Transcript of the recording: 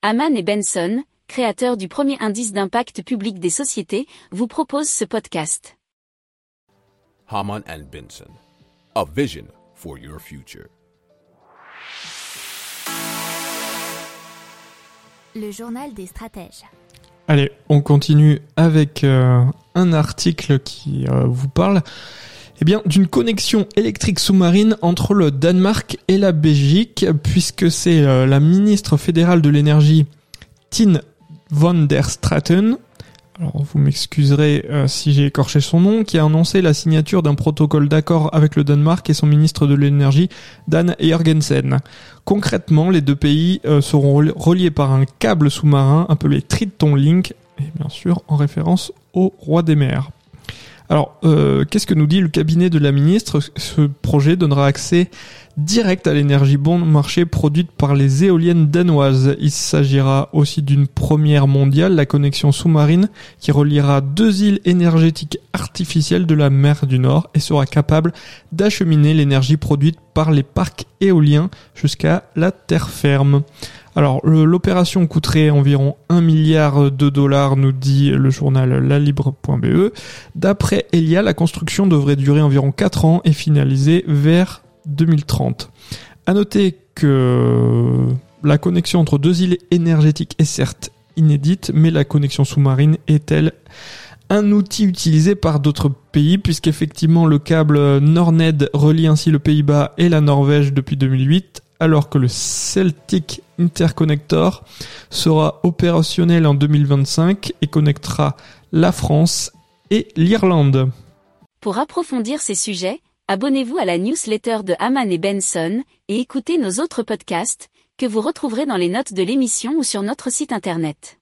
Haman et Benson, créateurs du premier indice d'impact public des sociétés, vous proposent ce podcast. Haman and Benson, a vision for your future. Le journal des stratèges. Allez, on continue avec euh, un article qui euh, vous parle eh bien, d'une connexion électrique sous-marine entre le Danemark et la Belgique, puisque c'est euh, la ministre fédérale de l'énergie, Tine van der Straten, alors vous m'excuserez euh, si j'ai écorché son nom, qui a annoncé la signature d'un protocole d'accord avec le Danemark et son ministre de l'énergie, Dan Jorgensen. Concrètement, les deux pays euh, seront reliés par un câble sous-marin appelé Triton Link, et bien sûr en référence au roi des mers. Alors, euh, qu'est-ce que nous dit le cabinet de la ministre? Ce projet donnera accès direct à l'énergie bon marché produite par les éoliennes danoises. Il s'agira aussi d'une première mondiale, la connexion sous-marine qui reliera deux îles énergétiques artificielles de la mer du Nord et sera capable d'acheminer l'énergie produite par les parcs éoliens jusqu'à la terre ferme. Alors l'opération coûterait environ 1 milliard de dollars, nous dit le journal lalibre.be. D'après Elia, la construction devrait durer environ 4 ans et finaliser vers 2030. À noter que la connexion entre deux îles énergétiques est certes inédite, mais la connexion sous-marine est-elle un outil utilisé par d'autres pays, puisqu'effectivement le câble Nordned relie ainsi le Pays-Bas et la Norvège depuis 2008, alors que le Celtic Interconnector sera opérationnel en 2025 et connectera la France et l'Irlande. Pour approfondir ces sujets, abonnez-vous à la newsletter de Haman et Benson et écoutez nos autres podcasts que vous retrouverez dans les notes de l'émission ou sur notre site internet.